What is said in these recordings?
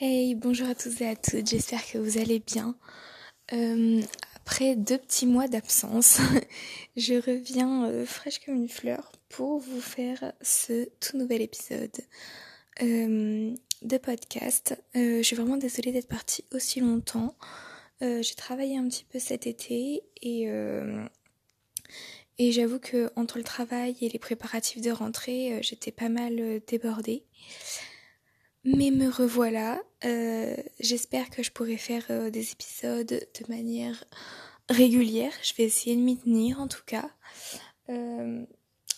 Hey, bonjour à tous et à toutes, j'espère que vous allez bien. Euh, après deux petits mois d'absence, je reviens euh, fraîche comme une fleur pour vous faire ce tout nouvel épisode euh, de podcast. je suis vraiment désolée d'être partie aussi longtemps. J'ai travaillé un petit peu cet été et, et j'avoue que entre le travail et les préparatifs de rentrée, j'étais pas mal débordée. Mais me revoilà. Euh, j'espère que je pourrai faire euh, des épisodes de manière régulière. Je vais essayer de m'y tenir en tout cas. Euh,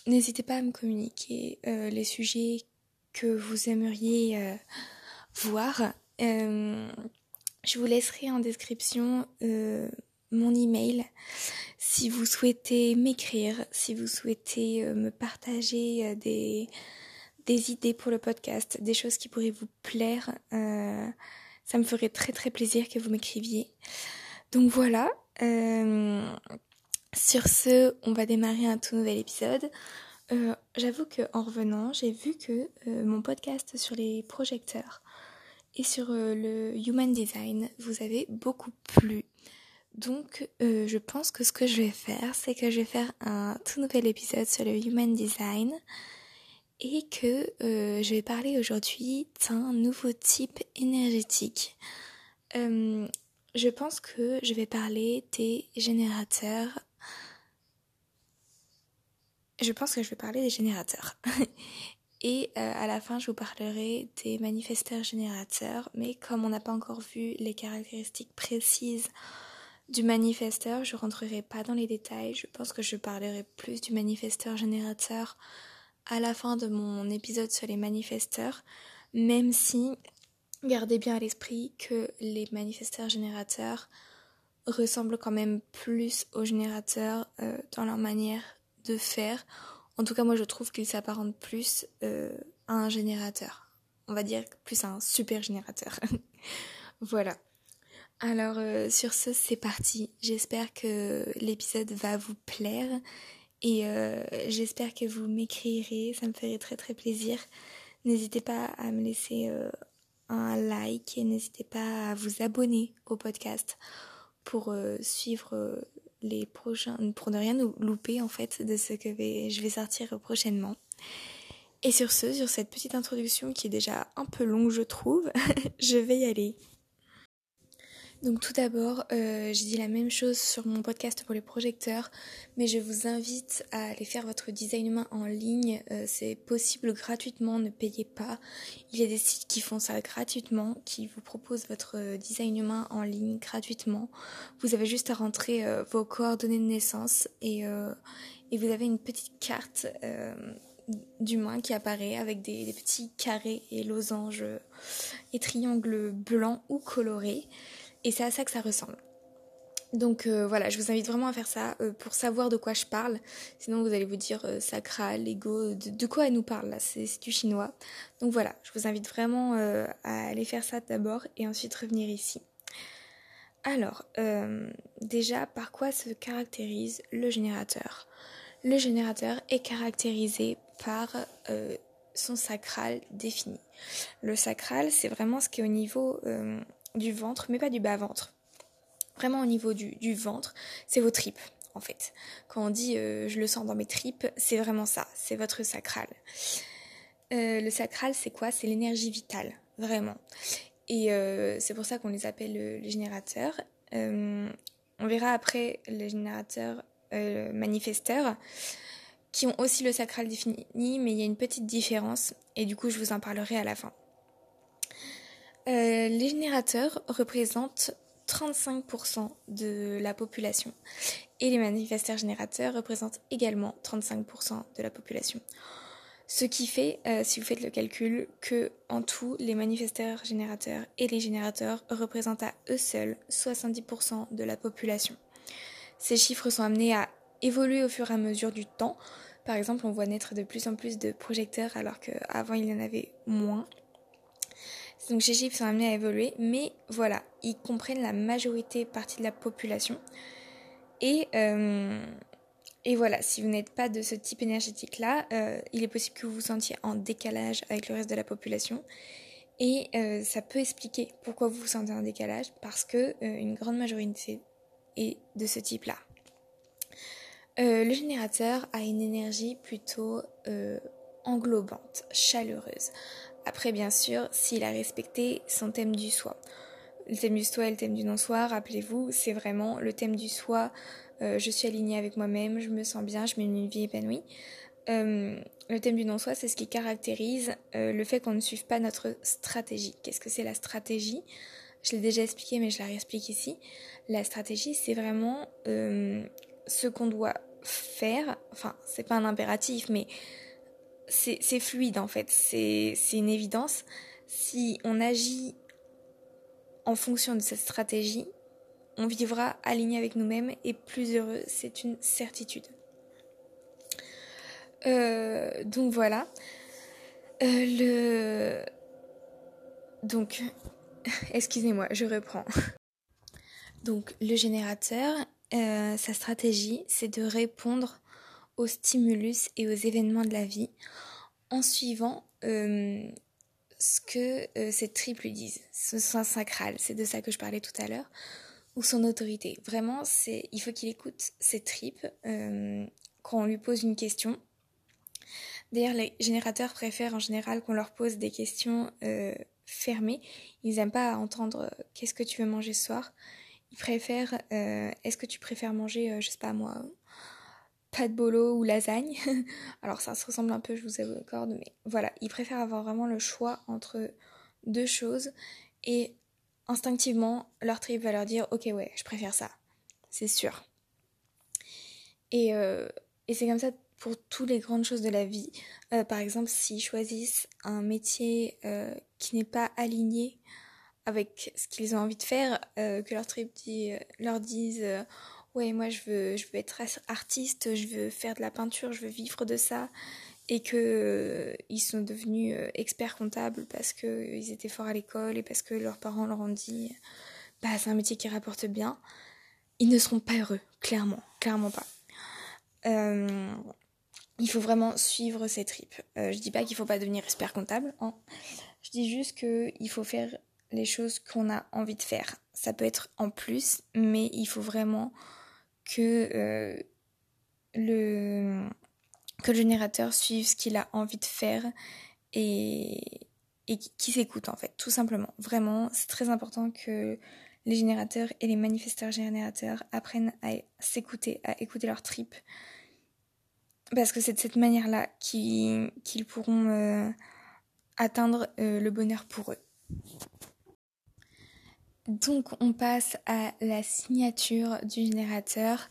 n'hésitez pas à me communiquer les sujets que vous aimeriez voir. je vous laisserai en description mon email si vous souhaitez m'écrire, si vous souhaitez me partager des des idées pour le podcast, des choses qui pourraient vous plaire. Euh, ça me ferait très très plaisir que vous m'écriviez. Donc voilà. Euh, sur ce, on va démarrer un tout nouvel épisode. Euh, j'avoue que en revenant, j'ai vu que mon podcast sur les projecteurs et sur le human design vous avez beaucoup plu. Donc, je pense que ce que je vais faire, c'est que je vais faire un tout nouvel épisode sur le human design et que euh, je vais parler aujourd'hui d'un nouveau type énergétique. Euh, je pense que je vais parler des générateurs. Je pense que je vais parler des générateurs. Et euh, à la fin, je vous parlerai des manifesteurs générateurs. Mais comme on n'a pas encore vu les caractéristiques précises du manifesteur, je rentrerai pas dans les détails. Je pense que je parlerai plus du manifesteur générateur à la fin de mon épisode sur les manifesteurs, même si gardez bien à l'esprit que les manifesteurs générateurs ressemblent quand même plus aux générateurs euh, dans leur manière de faire. En tout cas, moi je trouve qu'ils s'apparentent plus euh, à un générateur. On va dire plus à un super générateur. voilà. Alors euh, sur ce, c'est parti. J'espère que l'épisode va vous plaire et euh, j'espère que vous m'écrirez, ça me ferait très très plaisir. N'hésitez pas à me laisser euh, un like et n'hésitez pas à vous abonner au podcast pour euh, suivre les prochains, pour ne rien louper en fait de ce que je vais sortir prochainement. Et sur ce, sur cette petite introduction qui est déjà un peu longue je trouve, je vais y aller. Donc tout d'abord, euh, j'ai dit la même chose sur mon podcast pour les projecteurs, mais je vous invite à aller faire votre design humain en ligne. Euh, c'est possible gratuitement, ne payez pas. Il y a des sites qui font ça gratuitement, qui vous proposent votre design humain en ligne gratuitement. Vous avez juste à rentrer euh, vos coordonnées de naissance et, vous avez une petite carte d'humain qui apparaît avec des petits carrés et losanges et triangles blancs ou colorés. Et c'est à ça que ça ressemble. Donc euh, voilà, je vous invite vraiment à faire ça euh, pour savoir de quoi je parle. Sinon vous allez vous dire euh, sacral, ego, de, quoi elle nous parle là, c'est du chinois. Donc voilà, je vous invite vraiment à aller faire ça d'abord et ensuite revenir ici. Alors, déjà, par quoi se caractérise le générateur? Le générateur est caractérisé par son sacral défini. Le sacral, c'est vraiment ce qui est au niveau du ventre, mais pas du bas-ventre. Vraiment au niveau du, ventre, c'est vos tripes, en fait. Quand on dit euh, je le sens dans mes tripes, c'est vraiment ça, c'est votre sacral. Euh, le sacral, c'est quoi? C'est l'énergie vitale, vraiment. Et euh, c'est pour ça qu'on les appelle les générateurs. on verra après les générateurs manifesteurs qui ont aussi le sacral défini, mais il y a une petite différence et du coup je vous en parlerai à la fin. Euh, les générateurs représentent 35% de la population et les manifesteurs générateurs représentent également 35% de la population. Ce qui fait, euh, si vous faites le calcul, que en tout, les manifesteurs générateurs et les générateurs représentent à eux seuls 70% de la population. Ces chiffres sont amenés à évoluer au fur et à mesure du temps. Par exemple, on voit naître de plus en plus de projecteurs alors qu'avant il y en avait moins. Donc ces chiffres sont amenés à évoluer, mais voilà, ils comprennent la majorité partie de la population. Et, euh, et voilà, si vous n'êtes pas de ce type énergétique-là, euh, il est possible que vous vous sentiez en décalage avec le reste de la population. Et ça peut expliquer pourquoi vous vous sentez en décalage, parce que une grande majorité est de ce type-là. le générateur a une énergie plutôt englobante, chaleureuse. Après, bien sûr, s'il a respecté son thème du soi. Le thème du soi et le thème du non-soi, rappelez-vous, c'est vraiment le thème du soi. Euh, je suis alignée avec moi-même, je me sens bien, je mène une vie épanouie. Euh, le thème du non-soi, c'est ce qui caractérise euh, le fait qu'on ne suive pas notre stratégie. Qu'est-ce que c'est la stratégie? Je l'ai déjà expliqué, mais je la réexplique ici. La stratégie, c'est vraiment ce qu'on doit faire. Enfin, c'est pas un impératif, mais c'est fluide en fait, c'est une évidence. Si on agit en fonction de cette stratégie, on vivra aligné avec nous-mêmes et plus heureux, c'est une certitude. Euh, donc voilà. Euh, le... Donc, excusez-moi, je reprends. Donc le générateur, euh, sa stratégie, c'est de répondre aux stimulus et aux événements de la vie en suivant euh, ce que euh, cette lui disent, son sens sacral, c'est de ça que je parlais tout à l'heure, ou son autorité. Vraiment, c'est, il faut qu'il écoute ses tripes euh, quand on lui pose une question. D'ailleurs, les générateurs préfèrent en général qu'on leur pose des questions fermées. Ils n'aiment pas entendre qu'est-ce que tu veux manger ce soir? Ils préfèrent est-ce que tu préfères manger, je sais pas moi, pas de bolo ou lasagne. Alors ça se ressemble un peu, je vous accorde, mais voilà, ils préfèrent avoir vraiment le choix entre deux choses et instinctivement, leur trip va leur dire ok ouais, je préfère ça, c'est sûr. Et, euh, c'est comme ça pour toutes les grandes choses de la vie. Euh, par exemple, s'ils choisissent un métier euh, qui n'est pas aligné avec ce qu'ils ont envie de faire, que leur trip leur dise ouais, moi je veux, je veux être artiste, je veux faire de la peinture, je veux vivre de ça, et que euh, ils sont devenus euh, experts comptables parce qu'ils étaient forts à l'école et parce que leurs parents leur ont dit, bah c'est un métier qui rapporte bien, ils ne seront pas heureux, clairement, clairement pas. Euh, il faut vraiment suivre ses tripes. je dis pas qu'il faut pas devenir expert comptable, hein. je dis juste qu'il faut faire les choses qu'on a envie de faire. Ça peut être en plus, mais il faut vraiment que, euh, le, que le générateur suive ce qu'il a envie de faire et, et qui, s'écoute en fait, tout simplement. Vraiment, c'est très important que les générateurs et les manifesteurs générateurs apprennent à s'écouter, à écouter leur tripes. Parce que c'est de cette manière-là qu'ils pourront euh, atteindre euh, le bonheur pour eux. Donc on passe à la signature du générateur.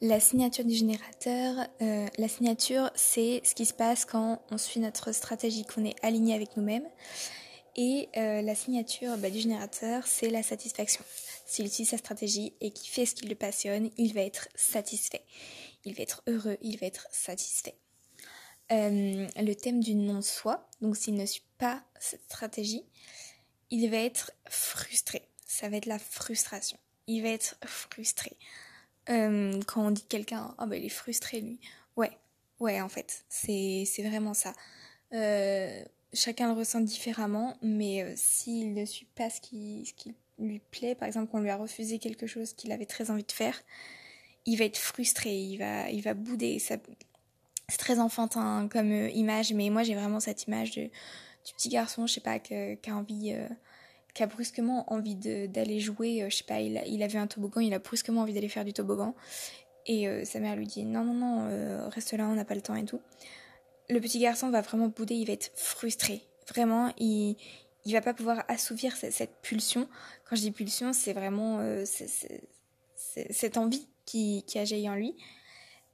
La signature du générateur, euh, la signature c'est ce qui se passe quand on suit notre stratégie, qu'on est aligné avec nous-mêmes. Et euh, la signature bah, du générateur c'est la satisfaction. S'il suit sa stratégie et qu'il fait ce qui le passionne, il va être satisfait. Il va être heureux, il va être satisfait. Euh, le thème du non-soi, donc s'il ne suit pas cette stratégie, il va être frustré ça va être la frustration. Il va être frustré. Euh, quand on dit quelqu'un, oh il est frustré lui. Ouais, ouais en fait, c'est vraiment ça. Euh, chacun le ressent différemment, mais euh, s'il ne suit pas ce qui, ce qui lui plaît, par exemple qu'on lui a refusé quelque chose qu'il avait très envie de faire, il va être frustré, il va, il va bouder. C'est très enfantin comme image, mais moi j'ai vraiment cette image de, du petit garçon, je sais pas, qui a envie qui a brusquement envie d'aller jouer, euh, je sais pas, il a, il a vu un toboggan, il a brusquement envie d'aller faire du toboggan. Et euh, sa mère lui dit non, non, non, euh, reste là, on n'a pas le temps et tout. Le petit garçon va vraiment bouder, il va être frustré. Vraiment, il, il va pas pouvoir assouvir cette, pulsion. Quand je dis pulsion, c'est vraiment cette envie qui, qui a jailli en lui.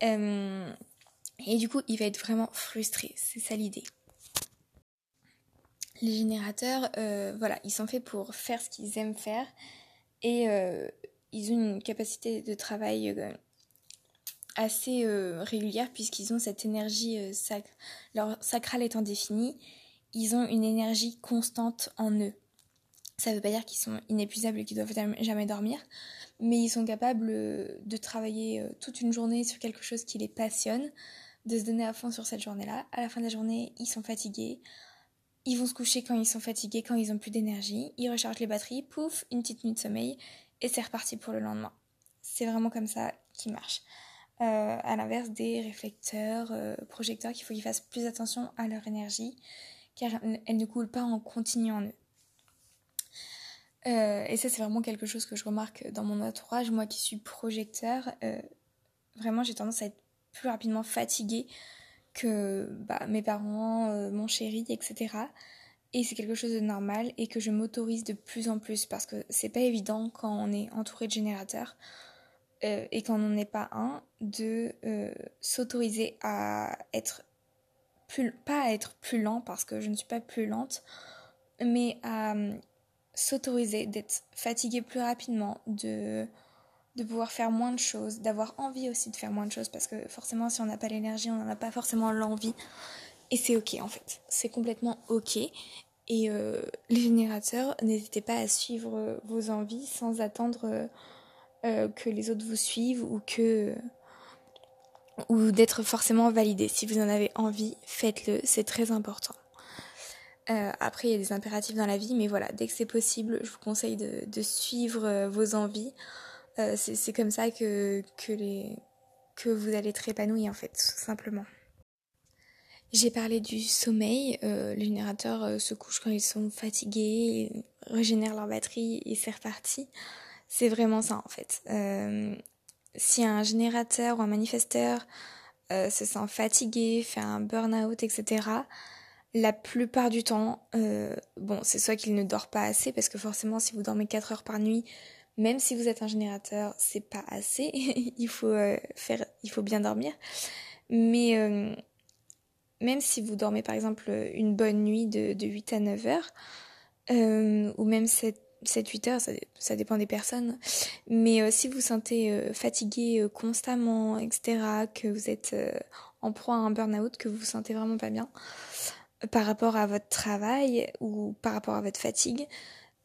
et du coup, il va être vraiment frustré. C'est ça l'idée les générateurs, euh, voilà, ils sont faits pour faire ce qu'ils aiment faire et euh, ils ont une capacité de travail euh, assez régulière puisqu'ils ont cette énergie sacrale. Leur sacral étant défini, ils ont une énergie constante en eux. Ça ne veut pas dire qu'ils sont inépuisables et qu'ils doivent jamais dormir, mais ils sont capables de travailler toute une journée sur quelque chose qui les passionne, de se donner à fond sur cette journée-là. À la fin de la journée, ils sont fatigués ils vont se coucher quand ils sont fatigués, quand ils ont plus d'énergie, ils rechargent les batteries, pouf, une petite nuit de sommeil, et c'est reparti pour le lendemain. C'est vraiment comme ça qui marche. Euh, à l'inverse des réflecteurs, euh, projecteurs, qu'il faut qu'ils fassent plus attention à leur énergie, car elle ne coule pas en continu en eux. Euh, et ça, c'est vraiment quelque chose que je remarque dans mon entourage. Moi qui suis projecteur, vraiment, j'ai tendance à être plus rapidement fatiguée que bah, mes parents, mon chéri, etc. Et c'est quelque chose de normal et que je m'autorise de plus en plus parce que c'est pas évident quand on est entouré de générateurs euh, et quand on n'en est pas un, de euh, s'autoriser à être plus, pas à être plus lent parce que je ne suis pas plus lente, mais à euh, s'autoriser d'être fatigué plus rapidement, de, de pouvoir faire moins de choses, d'avoir envie aussi de faire moins de choses parce que forcément si on n'a pas l'énergie, on n'en a pas forcément l'envie. Et c'est ok en fait, c'est complètement ok. Et les générateurs, n'hésitez pas à suivre vos envies sans attendre euh, que les autres vous suivent ou que ou d'être forcément validé. Si vous en avez envie, faites-le, c'est très important. Euh, après, il y a des impératifs dans la vie, mais voilà, dès que c'est possible, je vous conseille de, suivre euh, vos envies. C'est comme ça que, que, vous allez être épanoui, en fait, tout simplement. J'ai parlé du sommeil. les générateurs se couchent quand ils sont fatigués, ils régénèrent leur batterie et c'est reparti. C'est vraiment ça en fait. Euh, si un générateur ou un manifesteur euh, se sent fatigué, fait un burn-out, etc., la plupart du temps, euh, bon, c'est soit qu'il ne dort pas assez, parce que forcément, si vous dormez 4 heures par nuit, même si vous êtes un générateur, c'est pas assez. il faut faire, il faut bien dormir. Mais même si vous dormez par exemple une bonne nuit de, de 8 à 9 heures, ou même 7 7-8 heures, ça, dépend des personnes. Mais euh, si vous sentez euh, fatigué euh, constamment, etc., que vous êtes en proie à un burn-out, que vous vous sentez vraiment pas bien par rapport à votre travail ou par rapport à votre fatigue,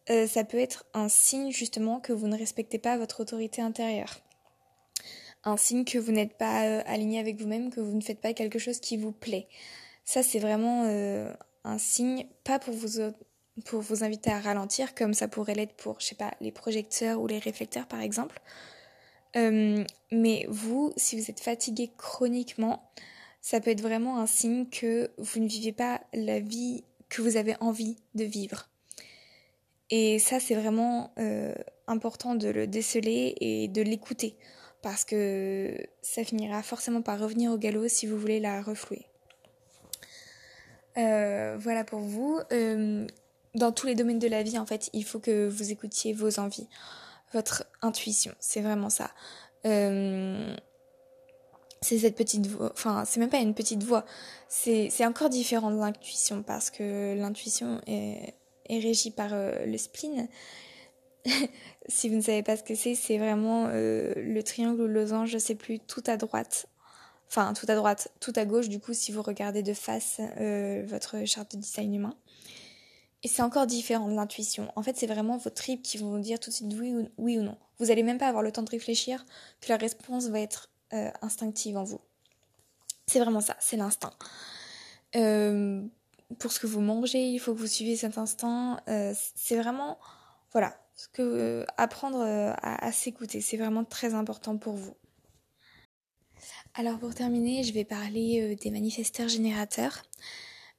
ça peut être un signe justement que vous ne respectez pas votre autorité intérieure. Un signe que vous n'êtes pas aligné avec vous-même, que vous ne faites pas quelque chose qui vous plaît. Ça, c'est vraiment un signe, pas pour vous pour vous inviter à ralentir, comme ça pourrait l'être pour, je sais pas, les projecteurs ou les réflecteurs par exemple. Euh, mais vous, si vous êtes fatigué chroniquement, ça peut être vraiment un signe que vous ne vivez pas la vie que vous avez envie de vivre. Et ça, c'est vraiment euh, important de le déceler et de l'écouter, parce que ça finira forcément par revenir au galop si vous voulez la reflouer. Euh, voilà pour vous dans tous les domaines de la vie, en fait, il faut que vous écoutiez vos envies, votre intuition. C'est vraiment ça. Euh, c'est cette petite voix, enfin, c'est même pas une petite voix. C'est encore différent de l'intuition parce que l'intuition est, est, régie par euh, le spleen. si vous ne savez pas ce que c'est, c'est vraiment euh, le triangle ou le losange, je sais plus, tout à droite. Enfin, tout à droite, tout à gauche, du coup, si vous regardez de face votre charte de design humain. Et c'est encore différent de l'intuition. En fait, c'est vraiment vos tripes qui vont vous dire tout de suite oui ou, oui ou non. Vous n'allez même pas avoir le temps de réfléchir, que la réponse va être euh, instinctive en vous. C'est vraiment ça, c'est l'instinct. Euh, pour ce que vous mangez, il faut que vous suiviez cet instinct. Euh, c'est vraiment, voilà, ce que apprendre à, à s'écouter, c'est vraiment très important pour vous. Alors pour terminer, je vais parler des manifesteurs générateurs.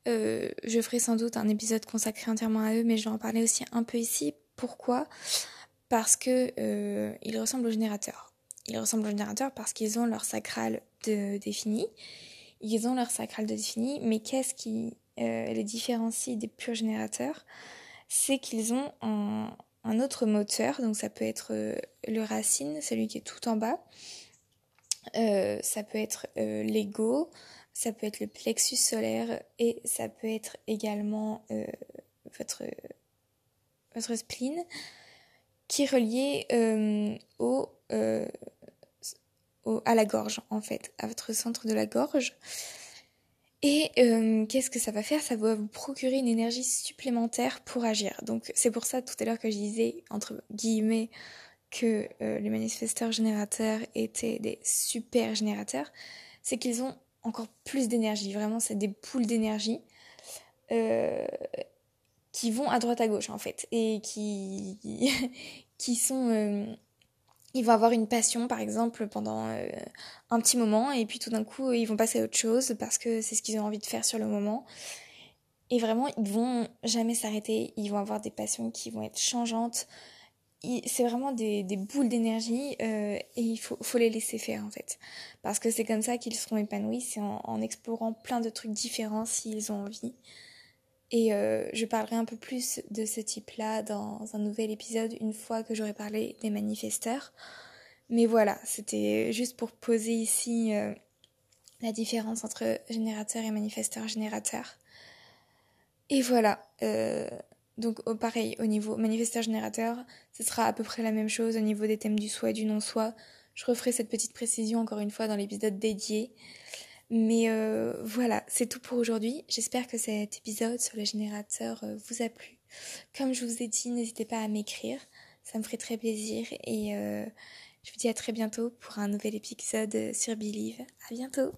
Euh, je ferai sans doute un épisode consacré entièrement à eux, mais je vais en parler aussi un peu ici. Pourquoi? Parce que euh, ils ressemblent aux générateurs. Ils ressemblent aux générateurs parce qu'ils ont leur sacral de défini. Ils ont leur sacral de défini, mais qu'est-ce qui euh, les différencie des purs générateurs C'est qu'ils ont un, un, autre moteur, donc ça peut être le racine, celui qui est tout en bas. ça peut être l'ego, ça peut être le plexus solaire et ça peut être également euh, votre, votre spleen qui est relié euh, euh, au, à la gorge en fait, à votre centre de la gorge. Et qu'est-ce que ça va faire? Ça va vous procurer une énergie supplémentaire pour agir. Donc c'est pour ça tout à l'heure que je disais, entre guillemets, que les manifesteurs générateurs étaient des super générateurs, c'est qu'ils ont encore plus d'énergie. Vraiment, c'est des poules d'énergie. qui vont à droite à gauche en fait et qui sont euh, ils vont avoir une passion par exemple pendant euh, un petit moment et puis tout d'un coup ils vont passer à autre chose parce que c'est ce qu'ils ont envie de faire sur le moment. Et vraiment ils vont jamais s'arrêter. Ils vont avoir des passions qui vont être changeantes. C'est vraiment des, boules d'énergie euh, et il faut, les laisser faire en fait. Parce que c'est comme ça qu'ils seront épanouis c'est en explorant plein de trucs différents s'ils ont envie et euh, je parlerai un peu plus de ce type-là dans un nouvel épisode une fois que j'aurai parlé des manifesteurs. Mais voilà, c'était juste pour poser ici euh, la différence entre générateur et manifesteur générateur. Et voilà. Euh, donc pareil, au niveau manifesteur générateur, ce sera à peu près la même chose au niveau des thèmes du soi et du non-soi. Je referai cette petite précision encore une fois dans l'épisode dédié. Mais euh, voilà, c'est tout pour aujourd'hui. J'espère que cet épisode sur le générateur euh, vous a plu. Comme je vous ai dit, n'hésitez pas à m'écrire, ça me ferait très plaisir. Et euh, je vous dis à très bientôt pour un nouvel épisode sur Believe. À bientôt